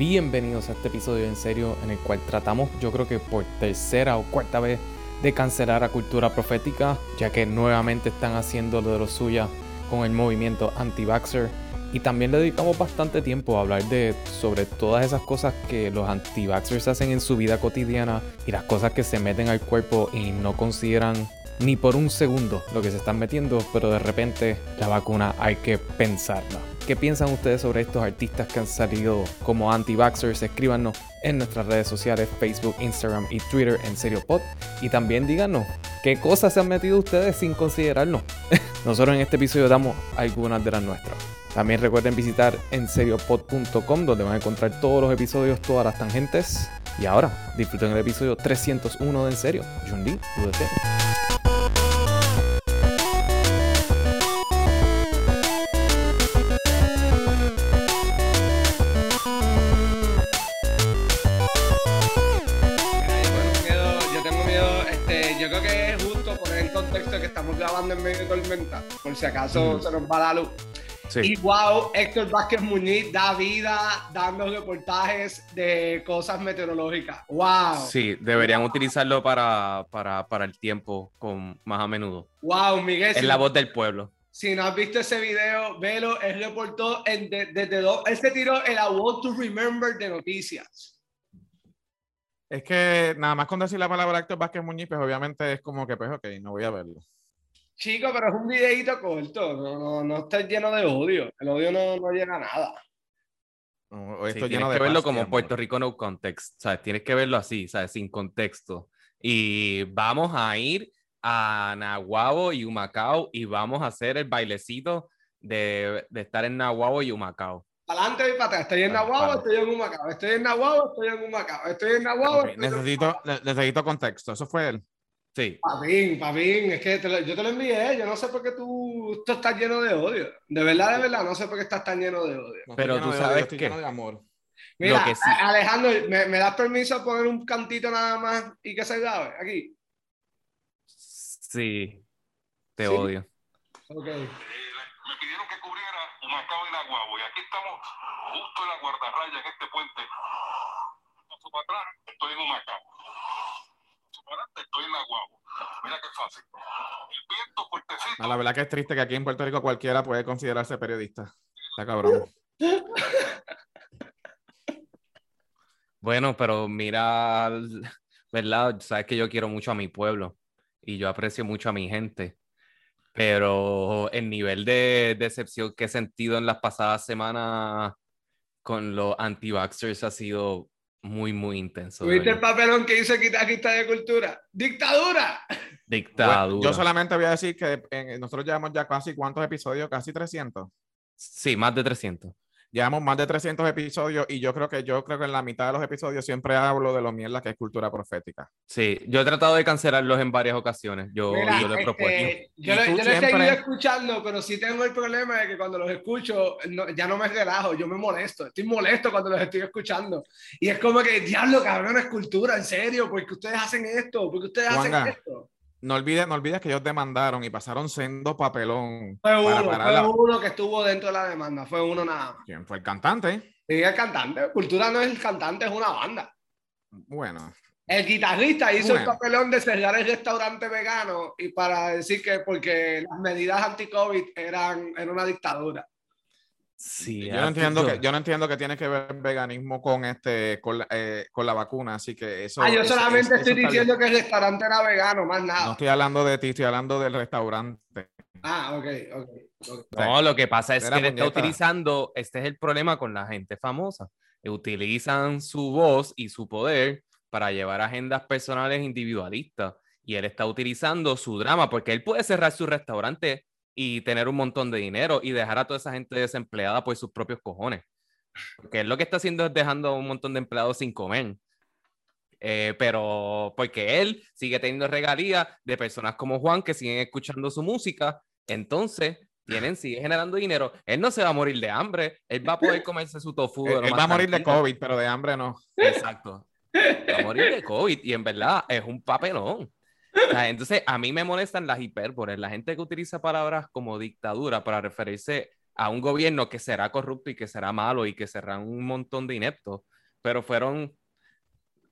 Bienvenidos a este episodio en serio en el cual tratamos, yo creo que por tercera o cuarta vez, de cancelar a cultura profética, ya que nuevamente están haciendo lo de lo suya con el movimiento anti-vaxxer. Y también le dedicamos bastante tiempo a hablar de sobre todas esas cosas que los anti-vaxxers hacen en su vida cotidiana y las cosas que se meten al cuerpo y no consideran ni por un segundo lo que se están metiendo, pero de repente la vacuna hay que pensarla. ¿Qué piensan ustedes sobre estos artistas que han salido como anti-vaxxers? Escríbanos en nuestras redes sociales, Facebook, Instagram y Twitter en Serio Pod. Y también díganos qué cosas se han metido ustedes sin considerarnos. Nosotros en este episodio damos algunas de las nuestras. También recuerden visitar en seriopod.com donde van a encontrar todos los episodios, todas las tangentes. Y ahora, disfruten el episodio 301 de En Serio. Jun Lee, grabando en medio de tormenta, por si acaso se nos va la luz. Y wow, Héctor Vázquez Muñiz da vida dando reportajes de cosas meteorológicas. Wow. Sí, deberían utilizarlo para, para, para el tiempo con más a menudo. Wow, Miguel. Es la voz del pueblo. Si no has visto ese video, velo. Él reportó desde dos. Él se tiró el want to remember de noticias. Es que nada más con decir la palabra Héctor Vázquez Muñiz, pues obviamente es como que, pues ok, no voy a verlo. Chico, pero es un videito corto, no, no, no está lleno de odio. El odio no, no llega a nada. esto tienes que verlo como Puerto Rico no context, ¿sabes? Tienes que verlo así, ¿sabes? Sin contexto. Y vamos a ir a Nahuabo y Humacao y vamos a hacer el bailecito de, de estar en Nahuabo y Humacao. Adelante y para atrás. Estoy en Nahuabo, estoy en Humacao. Estoy en Nahuabo, estoy en Humacao. Estoy en Nahuabo. necesito, necesito contexto. Eso fue él. Sí. Papín, papín, es que yo te lo envié, yo no sé por qué tú, esto estás lleno de odio. De verdad, de verdad, no sé por qué estás tan lleno de odio. Pero tú sabes que... de amor. Mira, Alejandro, ¿me, ¿me, das permiso a poner un cantito nada más y que se grabe aquí? Sí, te odio. Ok. Eh, me pidieron que cubriera Humacao y Naguabo y aquí estamos justo en la guardarraya, en este puente. Paso para atrás, estoy en Humacao estoy en la guagua. Mira qué fácil. El viento fuertecito. la verdad que es triste que aquí en Puerto Rico cualquiera puede considerarse periodista. Está cabrón. Bueno, pero mira, ¿verdad? Sabes que yo quiero mucho a mi pueblo y yo aprecio mucho a mi gente, pero el nivel de decepción que he sentido en las pasadas semanas con los anti-vaxxers ha sido muy, muy intenso. ¿Viste el papelón que hizo Quitaquista de Cultura? ¡Dictadura! Dictadura. yo solamente voy a decir que nosotros llevamos ya casi cuántos episodios, casi 300. Sí, más de 300. Llevamos más de 300 episodios y yo creo que yo creo que en la mitad de los episodios siempre hablo de lo mierda que es cultura profética. Sí, yo he tratado de cancelarlos en varias ocasiones. Yo, yo lo he propuesto. Este, yo, lo, he seguido escuchando, pero sí tengo el problema de que cuando los escucho ya no me relajo, yo me molesto. Estoy molesto cuando los estoy escuchando. Y es como que, diablo, cabrón, es cultura, en serio, porque ustedes hacen esto, porque ustedes hacen esto. No olvides, no olvides que ellos demandaron y pasaron siendo papelón. Fue uno, fue uno que estuvo dentro de la demanda, fue uno nada más. ¿Quién fue el cantante? Sí, el cantante. Cultura no es el cantante, es una banda. Bueno. El guitarrista hizo el papelón de cerrar el restaurante vegano y para decir que porque las medidas anti-COVID eran, era una dictadura. Sí, yo no entiendo que yo no entiendo que tiene que ver veganismo con este con la, eh, con la vacuna, así que eso. Ah, yo solamente estoy diciendo que el restaurante era vegano, más nada. No estoy hablando de ti, estoy hablando del restaurante. Ah, ok, ok. No, lo que pasa es que él está utilizando, este es el problema con la gente famosa. Utilizan su voz y su poder para llevar agendas personales individualistas. Y él está utilizando su drama, porque él puede cerrar su restaurante y tener un montón de dinero y dejar a toda esa gente desempleada por sus propios cojones. Porque él lo que está haciendo es dejando a un montón de empleados sin comer. Eh, pero porque él sigue teniendo regalías de personas como Juan que siguen escuchando su música, entonces tienen, sigue generando dinero. Él no se va a morir de hambre, él va a poder comerse su tofu. él, va a morir de COVID, pero de hambre no. Exacto. Va a morir de COVID y en verdad es un papelón. Entonces, a mí me molestan las hipérboles, la gente que utiliza palabras como dictadura para referirse a un gobierno que será corrupto y que será malo y que será un montón de ineptos, pero fueron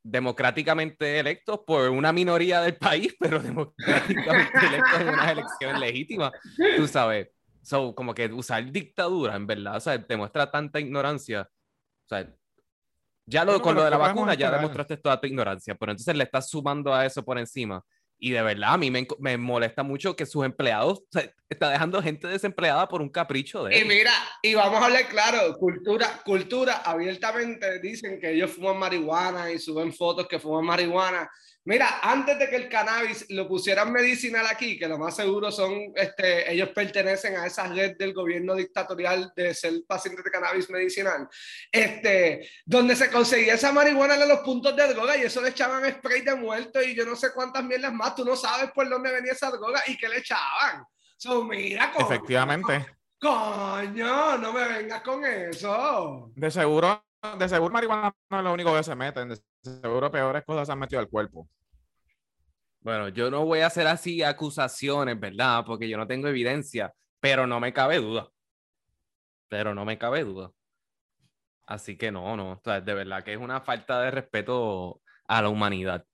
democráticamente electos por una minoría del país, pero democráticamente electos en unas elecciones legítimas, tú sabes. So, como que usar dictadura, en verdad, o sea, demuestra tanta ignorancia. O sea, ya lo, con lo de la vacuna ya demostraste toda tu ignorancia, pero entonces le estás sumando a eso por encima. Y de verdad, a mí me, me molesta mucho que sus empleados, o sea, está dejando gente desempleada por un capricho de él. Y mira, y vamos a hablar claro, cultura, cultura, abiertamente dicen que ellos fuman marihuana y suben fotos que fuman marihuana. Mira, antes de que el cannabis lo pusieran medicinal aquí, que lo más seguro son, este, ellos pertenecen a esa red del gobierno dictatorial de ser pacientes de cannabis medicinal, este, donde se conseguía esa marihuana en los puntos de droga y eso le echaban spray de muerto y yo no sé cuántas mierdas más, tú no sabes por dónde venía esa droga y qué le echaban. So, mira, Efectivamente. Coño, no me vengas con eso. De seguro, de seguro marihuana no es lo único que se meten, de seguro peores cosas se han metido al cuerpo. Bueno, yo no voy a hacer así acusaciones, ¿verdad? Porque yo no tengo evidencia, pero no me cabe duda. Pero no me cabe duda. Así que no, no, de verdad que es una falta de respeto a la humanidad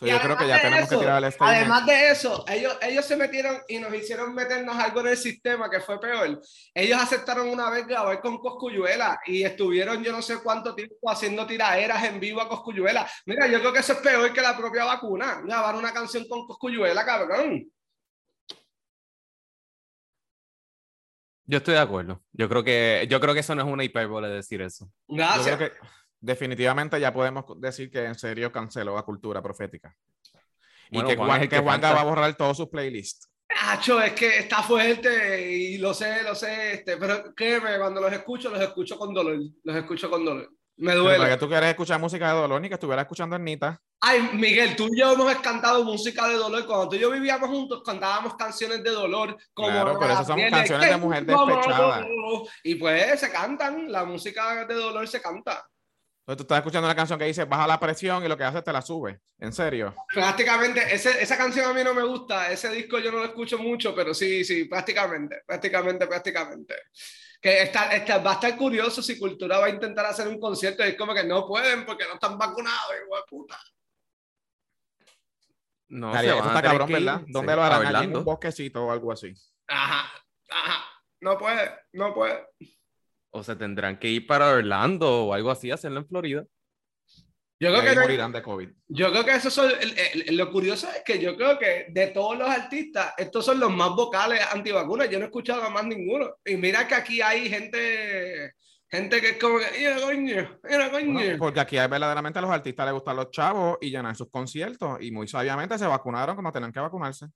yo creo que ya tenemos que tirar el Además de eso, ellos, ellos se metieron y nos hicieron meternos algo en el sistema que fue peor. Ellos aceptaron una vez grabar con Coscuyuela y estuvieron yo no sé cuánto tiempo haciendo tiraderas en vivo a Coscuyuela. Mira, yo creo que eso es peor que la propia vacuna. Grabar una canción con Coscuyuela, cabrón. Yo estoy de acuerdo. Yo creo que, yo creo que eso no es una hipérbole decir eso. Gracias definitivamente ya podemos decir que en serio canceló la cultura profética. y que, Juan, que, va a borrar todos sus playlists. Hacho, es que está fuerte y lo sé, lo sé, este, pero créeme, cuando los escucho, los escucho con dolor, los escucho con dolor. Me duele. Pero que tú quieres escuchar música de dolor ni que estuviera escuchando Anita. Ay, Miguel, tú y yo hemos cantado música de dolor. Cuando tú y yo vivíamos juntos, cantábamos canciones de dolor. Como claro, pero esas son canciones de mujer despechada. Y pues se cantan, la música de dolor se canta. Entonces tú estás escuchando una canción que dice baja la presión y lo que hace es te la sube. ¿En serio? Prácticamente, ese, esa canción a mí no me gusta. Ese disco yo no lo escucho mucho, pero sí, sí, prácticamente, prácticamente, prácticamente. Que está, está, va a estar curioso si Cultura va a intentar hacer un concierto y es como que no pueden porque no están vacunados, igual puta. No, se eso está cabrón, ¿verdad? ¿Dónde lo harán? ¿En un bosquecito o algo así? Ajá, ajá. No puede, no puede o se tendrán que ir para Orlando o algo así, hacerlo en Florida. Yo creo, que morirán de COVID. yo creo que eso son, lo curioso es que yo creo que de todos los artistas, estos son los más vocales antivacunas. Yo no he escuchado a más ninguno. Y mira que aquí hay gente, gente que es como que, mira coño, mira coño. porque aquí hay, verdaderamente a los artistas les gustan los chavos y llenan sus conciertos. Y muy sabiamente se vacunaron como tenían que vacunarse.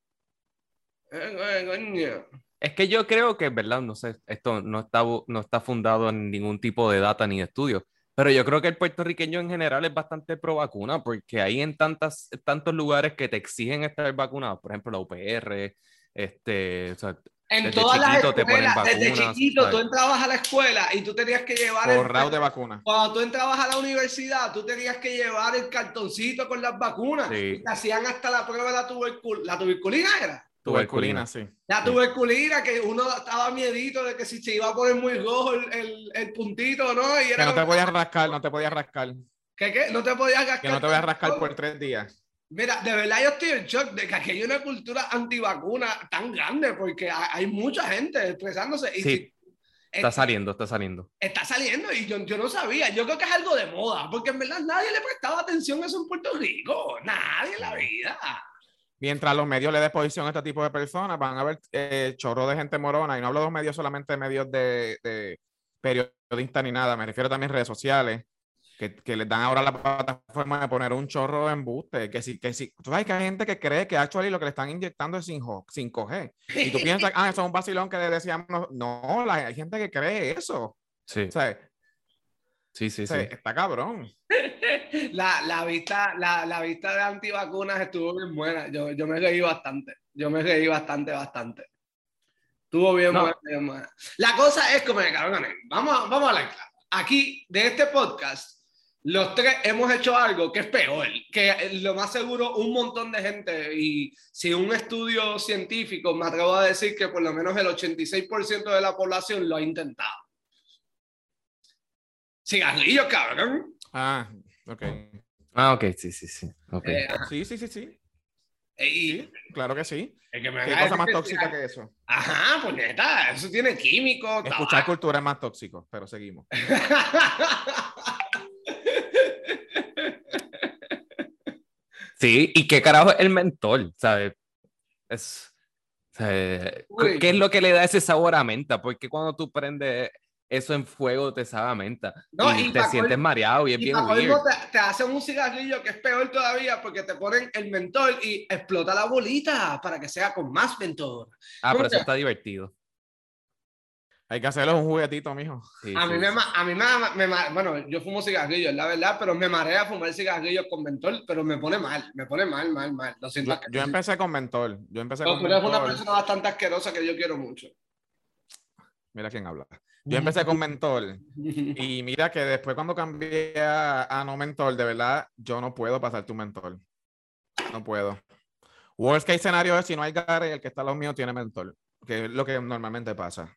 Eh, coño. Es que yo creo que, ¿verdad? No sé, esto no está, no está fundado en ningún tipo de data ni de estudio, pero yo creo que el puertorriqueño en general es bastante pro vacuna porque hay en tantas, tantos lugares que te exigen estar vacunado, por ejemplo, la UPR, este, o sea, en todas las escuelas, desde chiquito, tú entrabas a la escuela y tú tenías que llevar el de vacuna. Cuando tú entrabas a la universidad, tú tenías que llevar el cartoncito con las vacunas. Y te hacían hasta la prueba de la, tubercul la tuberculina, ¿era? Tuberculina, sí. La tuberculina, que uno estaba miedito de que si se iba a poner muy rojo el, el, el puntito, ¿no? Y que no te podías rascar, no te podías rascar. ¿Qué, qué? No te podías rascar. Que no te voy a rascar por tres días. Mira, de verdad yo estoy en shock de que aquí hay una cultura antivacuna tan grande, porque hay mucha gente expresándose. Y sí, está saliendo, está saliendo. Está saliendo y yo, yo no sabía. Yo creo que es algo de moda, porque en verdad nadie le prestaba atención a eso en Puerto Rico. Nadie en la vida mientras los medios le den posición a este tipo de personas, van a haber eh, chorro de gente morona, y no hablo de los medios solamente de medios de, de periodistas ni nada, me refiero también a redes sociales, que, que, les dan ahora la plataforma de poner un chorro de embuste, que si, que si, tú sabes que hay gente que cree que actually lo que le están inyectando es 5, g y tú piensas, ah, eso es un vacilón que le decíamos, no, la, hay gente que cree eso. Sí. O sea, sí, sí, sí. Está cabrón. la, la, vista, la, la, vista de antivacunas estuvo bien buena. Yo, yo me reí bastante. Yo me reí bastante, bastante. Estuvo bien, buena, La cosa es como, vamos, vamos a la Aquí, de este podcast, los tres hemos hecho algo que es peor, que lo más seguro un montón de gente, y si un estudio científico me atrevo a decir que por lo menos el 86% de la población lo ha intentado. Cigarrillos, cabrón. Ah, ok. Ah, ok, sí, sí, sí. Okay. Eh, sí, sí, sí, sí. Y, claro que sí. que me ¿Qué cosa más tóxica que- que eso? Ajá, pues neta, eso tiene químico. Escuchar cultura es más tóxico, pero seguimos. Sí, y qué carajo es el mentol, ¿sabes? Es. ¿Qué es lo que le da ese sabor a menta? Porque cuando tú prendes eso en fuego te sabe a menta No, y, y te sientes col- mareado y es Y bien weird. te, te hacen un cigarrillo que es peor todavía porque te ponen el mentol y explota la bolita para que sea con más mentol. Ah, pero eso ¿Cómo está divertido. Hay que hacerle un juguetito, mijo. Sí, A sí, mí, me, sí. ma- a mí me, me bueno, yo fumo cigarrillos, la verdad, pero me marea fumar cigarrillos con mentol, pero me pone mal, me pone mal, mal, mal. Lo siento. Yo, yo empecé con mentol. Yo empecé No, con tú eres una persona bastante asquerosa que yo quiero mucho. Mira quién habla. Yo empecé con mentol. Y mira que después cuando cambié a, no mentol, de verdad, yo no puedo pasar tu mentol. No puedo. Worst case escenario es si no hay Gare, el que está a los míos tiene mentol. Que es lo que normalmente pasa.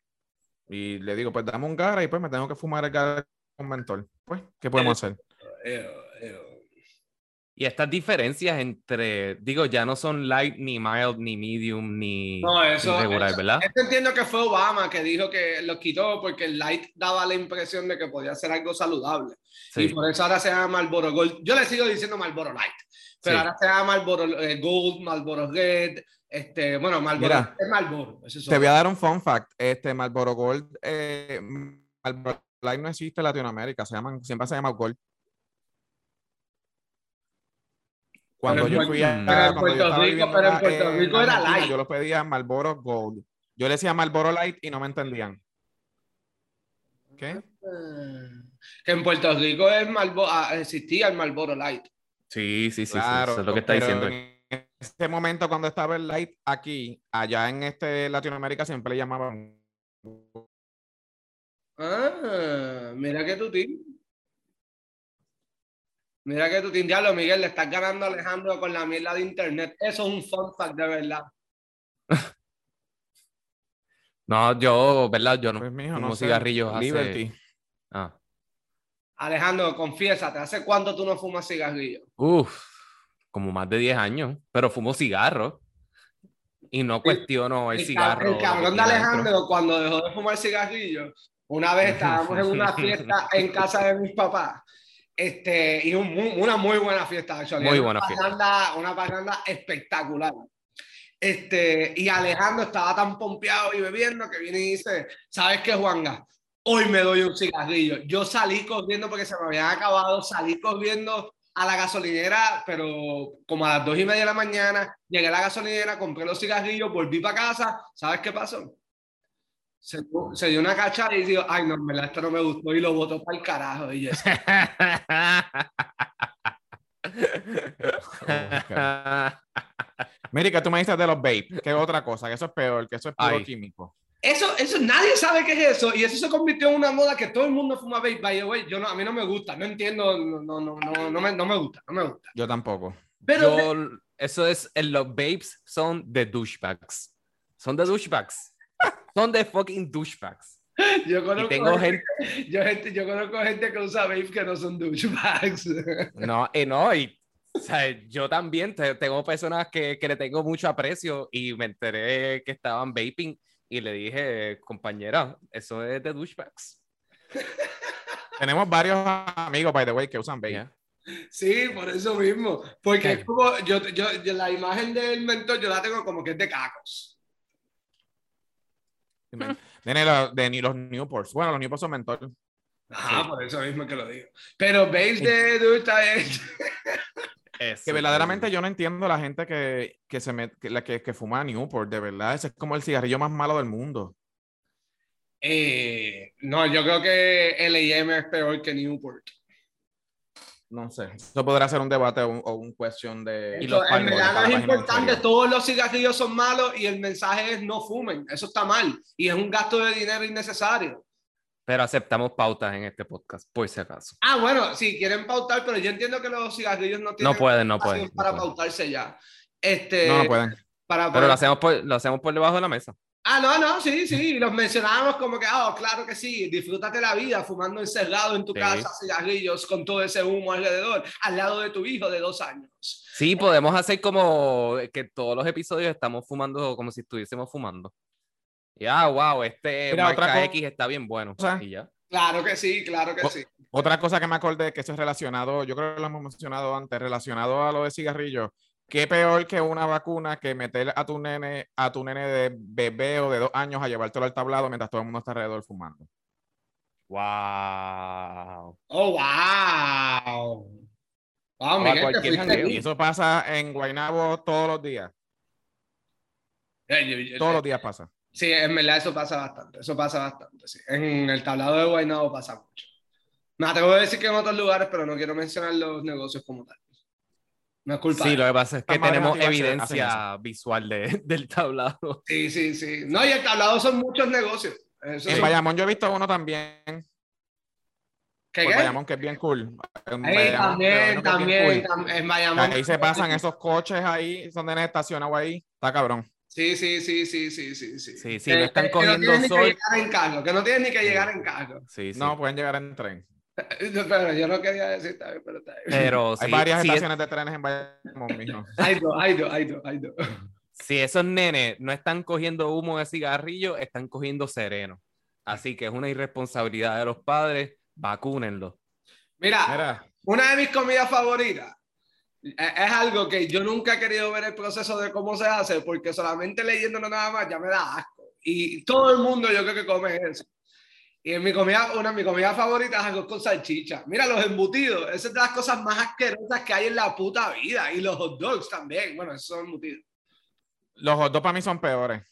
Y le digo, pues dame un Gare y pues me tengo que fumar el Gare con mentol. Pues, ¿qué podemos hacer? Ew, ew. Y estas diferencias entre, digo, ya no son light, ni mild, ni medium, ni, No, eso- regular, eso- ¿verdad? Esto entiendo que fue Obama que dijo que lo quitó porque el light daba la impresión de que podía ser algo saludable. Y Sí. por eso ahora se llama Marlboro Gold. Yo le sigo diciendo Marlboro Light, pero Sí. ahora se llama Marlboro eh, Gold, Marlboro Red, este, bueno, Marlboro Mira, es Marlboro. es Te voy a dar un fun fact. Este Marlboro Gold, eh, Marlboro Light no existe en Latinoamérica. Se llaman, siempre se llama Gold. Cuando yo fui a, Puerto Rico- viviendo pero en la- Puerto en Rico era light. Yo lo pedía Marlboro Gold. Yo le decía Marlboro Light y no me entendían. ¿Qué? Que en Puerto Rico es Marlboro, ah, existía el Marlboro Light. Sí, sí, sí, sí, Claro, eso es lo que está diciendo. En ese momento cuando estaba el Light aquí, allá en este Latinoamérica siempre le llamaban Ah, mira que tú tienes. Mira que tú tienes. Diablo, Miguel, le estás ganando a Alejandro con la mierda de internet. Eso es un fun fact de verdad. No, yo, ¿verdad? Yo no Pues, mijo, fumo no sé, cigarrillos hace... Liberty. Ah. Alejandro, confiésate, ¿hace cuánto tú no fumas cigarrillos? Uf, como más de 10 años, pero fumo cigarro. Y no cuestiono el, cigarro. el cabrón de. Alejandro, cuando dejó de fumar cigarrillos, una vez estábamos en una fiesta en casa de mis papás. Este, y un una muy buena fiesta, actually. Muy buena una fiesta. parranda- Una parranda espectacular. Este, y Alejandro estaba tan pompeado y bebiendo que viene y dice, ¿sabes qué, Juanga? Hoy me doy un cigarrillo. Yo salí corriendo porque se me habían acabado, salí corriendo a la gasolinera, pero como a las dos y media de la mañana, llegué a la gasolinera, compré los cigarrillos, volví para casa, ¿sabes qué pasó? Se, se dio una cacha y dijo, ay, no, en verdad, esto no me gustó y lo botó para el carajo. Y yo, Mira, que tú me dices de los vape, que es otra cosa, que eso es peor, que eso es puro Ay. químico. Eso, eso, nadie sabe qué es eso y eso se convirtió en una moda que todo el mundo fuma vape. By the way, yo no, a mí no me gusta, no entiendo, no, no, no, no, no me, no me gusta, no me gusta. Yo tampoco. Pero Yo, eso es, los babes son de douchebags. Son de douchebags. Son de fucking douchebags. yo conozco, tengo gente, gente, yo, gente, yo conozco gente que usa vape que no son douchebags. no, y no, y o sea, yo también te- tengo personas que, que le tengo mucho aprecio y me enteré que estaban vaping y le dije, compañera, eso es de douchebags. Tenemos varios amigos, by the way, que usan vape. Yeah. Sí, por eso mismo. Porque es como, yo, yo, yo- la imagen del mentor yo la tengo como que es de cacos. Nene, lo- de ni los Newports. Bueno, los Newports son mentor. Ajá, Sí. por eso mismo que lo digo. Pero babes de adulta es... Que verdaderamente yo no entiendo la gente que, que se met- que, la que, que fuma Newport, de verdad. Ese es como el cigarrillo más malo del mundo. Eh, no, yo creo que L&M es peor que Newport. No sé. Eso podrá ser un debate o un, o un question de. Y los en verdad no para es importante, todos los cigarrillos son malos y el mensaje es no fumen. Eso está mal y es un gasto de dinero innecesario. Pero aceptamos pautas en este podcast, por si acaso. Ah, bueno, sí, quieren pautar, pero yo entiendo que los cigarrillos no tienen. No pueden, no pueden. Para no pautarse ya. Este, no, no pueden. Para, Pero lo hacemos, por, lo hacemos por debajo de la mesa. Ah, no, no, sí, sí, los mencionábamos como que, oh, claro que sí, disfrútate la vida fumando encerrado en tu casa cigarrillos con todo ese humo alrededor, al lado de tu hijo de dos años. Sí, podemos hacer como que todos los episodios estamos fumando como si estuviésemos fumando. Ya, wow, este Mira, marca X está bien bueno. y ya. Claro que sí, claro que sí. Otra cosa que me acordé que eso es relacionado, yo creo que lo hemos mencionado antes, relacionado a lo de cigarrillos. ¿Qué peor que una vacuna que meter a tu nene, a tu nene de bebé o de dos años a llevártelo al tablado mientras todo el mundo está alrededor fumando? ¡Wow! ¡Oh, wow! wow y eso pasa en Guaynabo todos los días. Eh, todos los días pasa. Sí, en verdad eso pasa bastante. Eso pasa bastante, sí. En el tablado de Guaynabo pasa mucho. Me atrevo a decir que en otros lugares, pero no quiero mencionar los negocios como tal. No culpa. Sí, lo que pasa es que tenemos evidencia visual de, del tablado. Sí, sí, sí. No, y el tablado son muchos negocios. en Bayamón yo he visto uno también. ¿Qué, qué? Bayamón, que es bien cool. también, también, en Bayamón. Ahí se pasan esos coches ahí, son de estacionados ahí. Está cabrón. Sí, sí, sí, sí, sí, sí. Sí, sí, sí no están cogiendo que no sol. Que, llegar en carro, que no tienen ni que llegar en carro. Sí, sí. No, pueden llegar en tren. Pero yo no quería decir también, pero está bien. Pero hay varias estaciones de trenes en Bayamón, mijo. Hay dos, hay dos, hay dos, hay dos. Si esos nenes no están cogiendo humo de cigarrillo, están cogiendo sereno. Así que es una irresponsabilidad de los padres, vacúnenlo. Mira, Mira, una de mis comidas favoritas e, es algo que yo nunca he querido ver el proceso de cómo se hace, porque solamente leyéndolo nada más ya me da asco. Y todo el mundo yo creo que come eso. Y en mi comida, una de mis comidas favoritas es algo con salchicha. Mira, los embutidos, esas es de las cosas más asquerosas que hay en la puta vida. Y los hot dogs también. Bueno, esos son embutidos. Los hot dogs para mí son peores.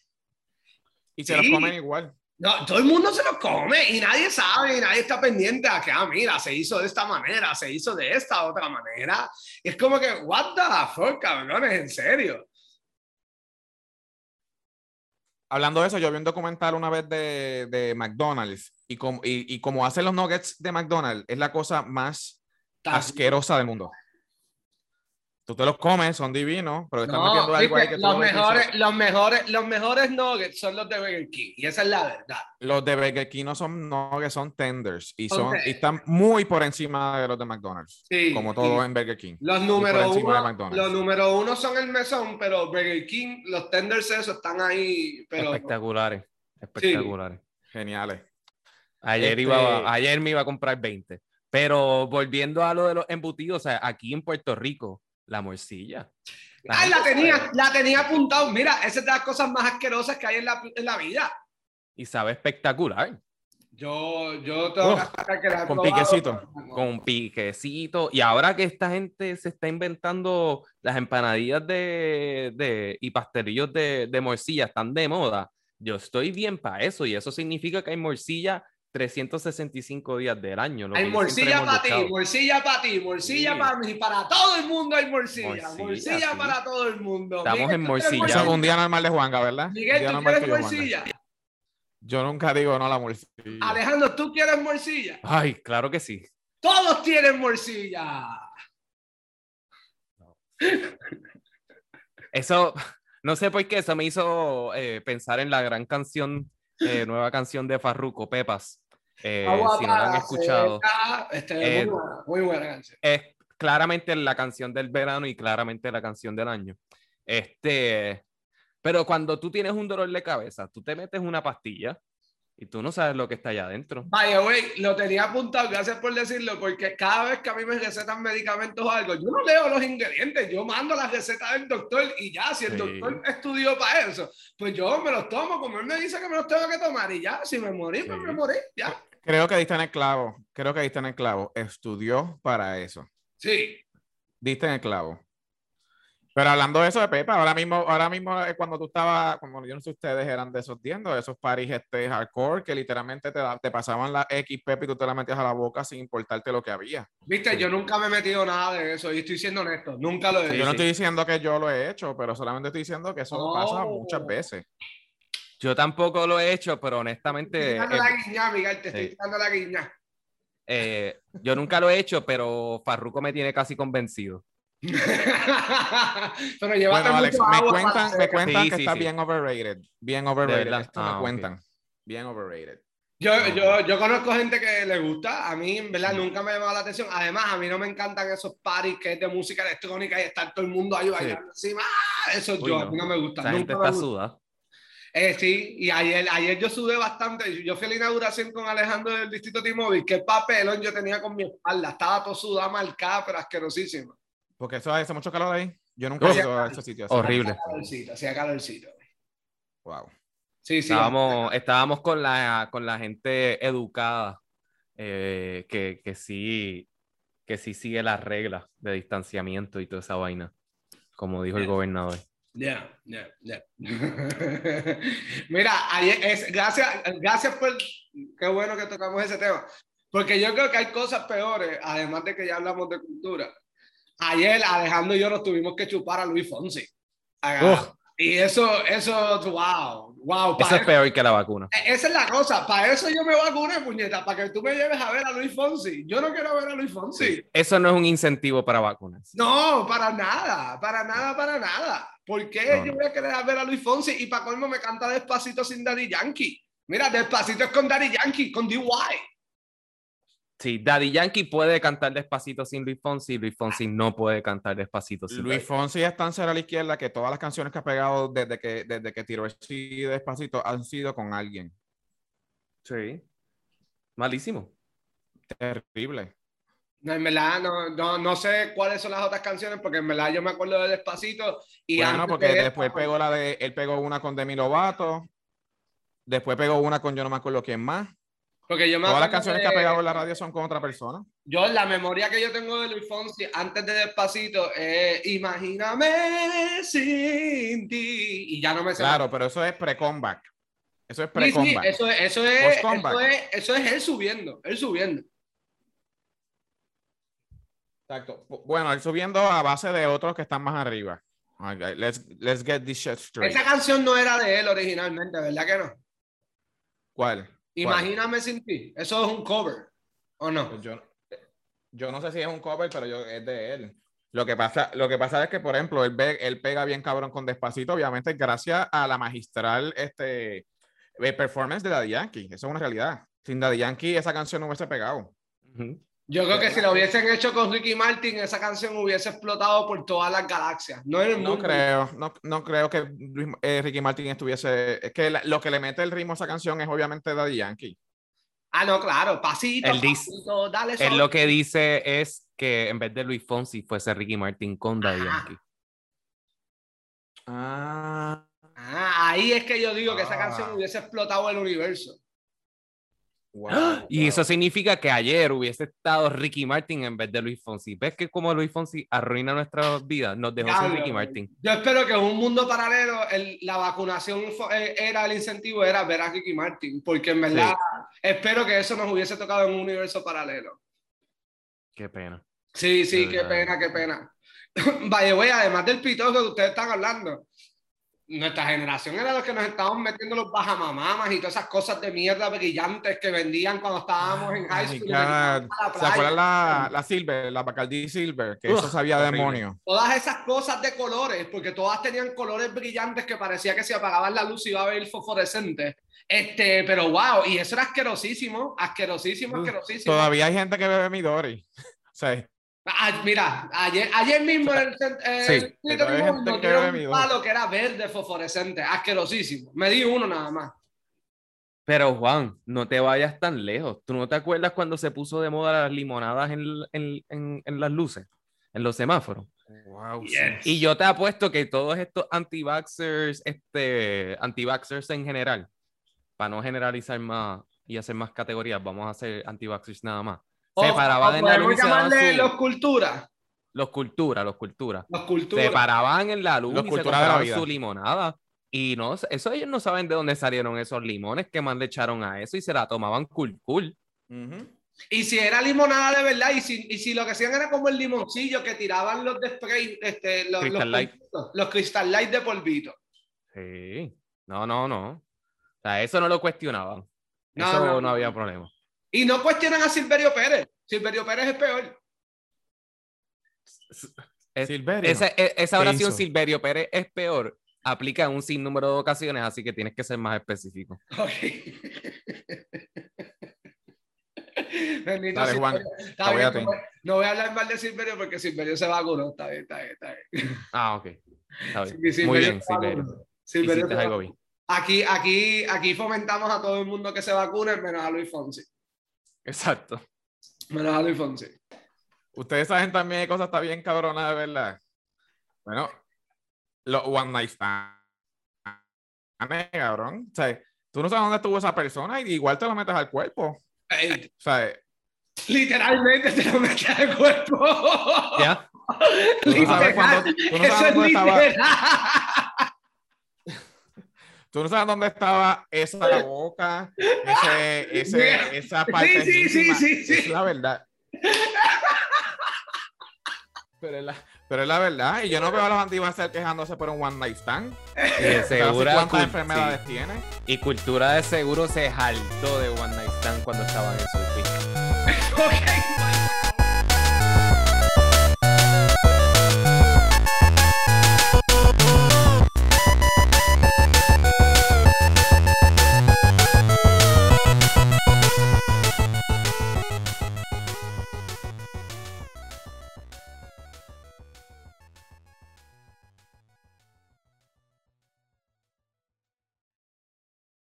Y se los comen igual. No, todo el mundo se los come y nadie sabe y nadie está pendiente a que, ah, mira, se hizo de esta manera, se hizo de esta otra manera. es como que, what the fuck, cabrones, en serio. Hablando de eso, yo vi un documental una vez de, de McDonald's y como, y, como hacen los nuggets de McDonald's, es la cosa más asquerosa del mundo. Tú te los comes, son divinos, pero están metiendo algo ahí que los mejores, los mejores, los mejores nuggets son los de Burger King y esa es la verdad. Los de Burger King no son nuggets, son tenders y son y están muy por encima de los de McDonald's, como todo en Burger King. Los número uno, los número uno son el mesón, pero Burger King, los tenders esos están ahí, pero espectaculares, espectaculares, geniales. Ayer iba, este ayer me iba a comprar 20. Pero volviendo a lo de los embutidos, o sea, aquí en Puerto Rico la morcilla. Ay, la tenía, la tenía apuntado. Mira, esa es de las cosas más asquerosas que hay en la, en la vida. Y sabe espectacular. Yo, yo tengo que Con piquecito. Con piquecito. Y ahora que esta gente se está inventando las empanadillas de, de y pastelillos de, de morcilla, están de moda. Yo estoy bien para eso. Y eso significa que hay morcilla 365 días del año. Hay morcilla para ti, morcilla para ti, morcilla para mí, para todo el mundo hay morcilla, morcilla, para todo el mundo. Estamos en morcilla. Eso es un día normal de Juanga, ¿verdad? Miguel, ¿tú quieres morcilla? Yo nunca digo no la morcilla. Alejandro, ¿tú quieres morcilla? Ay, claro que sí. Todos tienen morcilla. Eso, no sé por qué, eso me hizo eh, pensar en la gran canción, eh, nueva canción de Farruko, Pepas eh, si no la han escuchado. Este, eh, muy, buena, canción. Es claramente la canción del verano y claramente la canción del año. Este, pero cuando tú tienes un dolor de cabeza, tú te metes una pastilla y tú no sabes lo que está allá adentro. Vaya, güey, lo tenía apuntado, gracias por decirlo, porque cada vez que a mí me recetan medicamentos o algo, yo no leo los ingredientes, yo mando la receta del doctor y ya, si el doctor estudió para eso, pues yo me los tomo como él me dice que me los tengo que tomar y ya, si me morí, pues me morí, ya. Creo que diste en el clavo, creo que diste en el clavo, estudió para eso. Sí. Diste en el clavo. Pero hablando de eso de Pepa, ahora mismo, ahora mismo cuando tú estabas, como yo no sé ustedes eran de esos tiendos, de esos paris este hardcore que literalmente te, te pasaban la X Pepe y tú te la metías a la boca sin importarte lo que había. Viste, yo nunca me he metido nada de eso y estoy siendo honesto, nunca lo he hecho. yo no estoy diciendo que yo lo he hecho, pero solamente estoy diciendo que eso pasa muchas veces. Yo tampoco lo he hecho, pero honestamente. Te estoy la guiña, Miguel, te estoy dando la guiña. Eh, yo nunca lo he hecho, pero Farruko me tiene casi convencido. pero lleva bueno, Alex, me cuentan, me cuentan que está bien overrated. Bien overrated. Esto me ah, cuentan. Bien overrated. Yo, yo, yo, conozco gente que le gusta, a mí en verdad nunca me ha llamado la atención. Además, a mí no me encantan esos parties que es de música electrónica y estar todo el mundo ahí bailando encima. ¡Ah! Eso yo, a mí no me gusta. La gente está suda. Eh, sí, y ayer, ayer yo sudé bastante. Yo fui a la inauguración con Alejandro del Distrito T-Mobile. Qué papelón yo tenía con mi espalda. Estaba todo sudado, marcada, pero asquerosísima. Porque eso hace mucho calor ahí. Yo nunca he ido a esos sitios. Horrible. Hacía calorcito, hacía calorcito. Wow. Sí, sí. Estábamos, estábamos con, la, con la gente educada eh, que, que, sí, que sí sigue las reglas de distanciamiento y toda esa vaina, como dijo el gobernador. Ya, ya, ya. Mira, es, gracias, gracias por. Qué bueno que tocamos ese tema. Porque yo creo que hay cosas peores, además de que ya hablamos de cultura. Ayer Alejandro y yo nos tuvimos que chupar a Luis Fonsi. Y eso, eso, wow, wow. Eso es peor que la vacuna. E, esa es la cosa. Para eso yo me vacuné, puñeta, para que tú me lleves a ver a Luis Fonsi. Yo no quiero ver a Luis Fonsi. Eso no es un incentivo para vacunas. No, para nada, para nada, para nada. ¿Por qué yo voy a querer ver a Luis Fonsi y para colmo me canta Despacito sin Daddy Yankee? Mira, Despacito es con Daddy Yankee, con DY. Sí, Daddy Yankee puede cantar despacito sin Luis Fonsi, Luis Fonsi no puede cantar despacito sin Luis Fonsi es tan ser a la izquierda que todas las canciones que ha pegado desde que, desde que tiró sí despacito han sido con alguien. Sí. Malísimo. Terrible. No, en verdad, no, no, sé cuáles son las otras canciones, porque en verdad yo me acuerdo de Despacito. Y bueno, porque después pegó la de, él pegó una con Demi Lovato, después pegó una con yo no me acuerdo quién más. Porque yo Todas las canciones que ha pegado en la radio son con otra persona. Yo, la memoria que yo tengo de Luis Fonsi antes de Despacito es Imagíname sin ti. Y ya no me sé. Claro, pero eso es pre-comeback. Eso es pre-comeback. eso, es, eso, es, eso, es, él subiendo. Él subiendo. Exacto. Bueno, él subiendo a base de otros que están más arriba. let's, let's get this shit straight. Esa canción no era de él originalmente, ¿verdad que no? ¿Cuál? Imagíname sin ti. Eso es un cover, ¿o no? Pues yo, yo no sé si es un cover, pero yo, es de él. Lo que, pasa, lo que pasa es que, por ejemplo, él, ve, él pega bien cabrón con Despacito, obviamente, gracias a la magistral este, eh, performance de Daddy Yankee. Eso es una realidad. Sin Daddy Yankee, esa canción no hubiese pegado. Yo creo que si lo hubiesen hecho con Ricky Martin, esa canción hubiese explotado por todas las galaxias. No, no creo, no, no, creo que eh, Ricky Martin estuviese. Es que lo que le mete el ritmo a esa canción es obviamente Daddy Yankee. Ah, no, claro, pasito, él pasito, dale Él lo que dice es que en vez de Luis Fonsi fuese Ricky Martin con Daddy ah. Yankee. Ah. ah. ahí es que yo digo que esa canción ah. hubiese explotado el universo. Y eso significa que ayer hubiese estado Ricky Martin en vez de Luis Fonsi. ¿Ves que como Luis Fonsi arruina nuestras vidas? Nos dejó sin Ricky Martin. Yo espero que en un mundo paralelo la vacunación eh, era el incentivo, era ver a Ricky Martin, porque en verdad espero que eso nos hubiese tocado en un universo paralelo. Qué pena. Sí, sí, qué pena, qué pena. Vaya, güey, además del pitoso que ustedes están hablando, nuestra generación era los que nos estábamos metiendo los bajamamamas y todas esas cosas de mierda brillantes que vendían cuando estábamos en high school. ¿Se acuerdan la, la Silver, la Bacardi Silver? Que eso sabía demonio. Todas esas cosas de colores, porque todas tenían colores brillantes que parecía que si apagaban la luz iba a ver fosforescente. Este, pero wow, y eso era asquerosísimo, asquerosísimo, asquerosísimo. Todavía hay gente que bebe Midori. o sea, Ah, mira, ayer, ayer mismo en el, eh, un palo que era verde fosforescente, asquerosísimo. Me di uno nada más. Pero Juan, no te vayas tan lejos. ¿Tú no te acuerdas cuando se puso de moda las limonadas en, en, en, las luces, en los semáforos? Wow, Y yo te apuesto que todos estos anti-vaxxers, este, anti-vaxxers en general, para no generalizar más y hacer más categorías, vamos a hacer anti-vaxxers nada más se paraban en la luz. llamarle los culturas? Los culturas, los culturas. Los culturas. Se paraban en la luz los y se compraban su limonada. Y no, eso ellos no saben de dónde salieron esos limones que más le echaron a eso y se la tomaban cool, cool. Y si era limonada de verdad, y si, y si, lo que hacían era como el limoncillo que tiraban los de spray, este, los, Crystal, los, Light. los Crystal Light de polvito. Sí, no, no, no. sea, eso no lo cuestionaban. No, eso no, no, no. había problema. Y no cuestionan a Silverio Pérez. Silverio Pérez es peor. Es- Silverio. esa, e- esa ¿Qué oración? Silverio Pérez es peor. Aplica en un sinnúmero de ocasiones, así que tienes que ser más específico. Bendito Dale, Juan. Está voy a no, voy- no voy a hablar mal de Silverio porque Silverio se vacunó. Está bien, está bien, está bien. Ah, ok. Está bien. Silverio Muy bien. Silverio. Algo bien. Aquí, aquí, aquí fomentamos a todo el mundo que se vacune, menos a Luis Fonsi. Exacto. A Luis Fonsi. Ustedes saben también que cosas está bien cabrona de verdad. Bueno, los one night stand. Cabrón. O sea, tú no sabes dónde estuvo esa persona y igual te lo metes al cuerpo. Ey, O sea, literalmente te lo metes al cuerpo. ¿Ya? tú no sabes cuándo, tú no Eso es estaba, literal. Tú no sabes dónde estaba esa boca, ese, ese, esa parte. Sí, sí, sí, sí, sí. Es la verdad. Pero es la, pero es la verdad. Y yo no veo a los anti-vaxxers quejándose por un one night stand. Y de segura ¿Cuántas enfermedades sí. tiene? Y cultura de seguro se jaltó de One Night Stand cuando estaban en eso.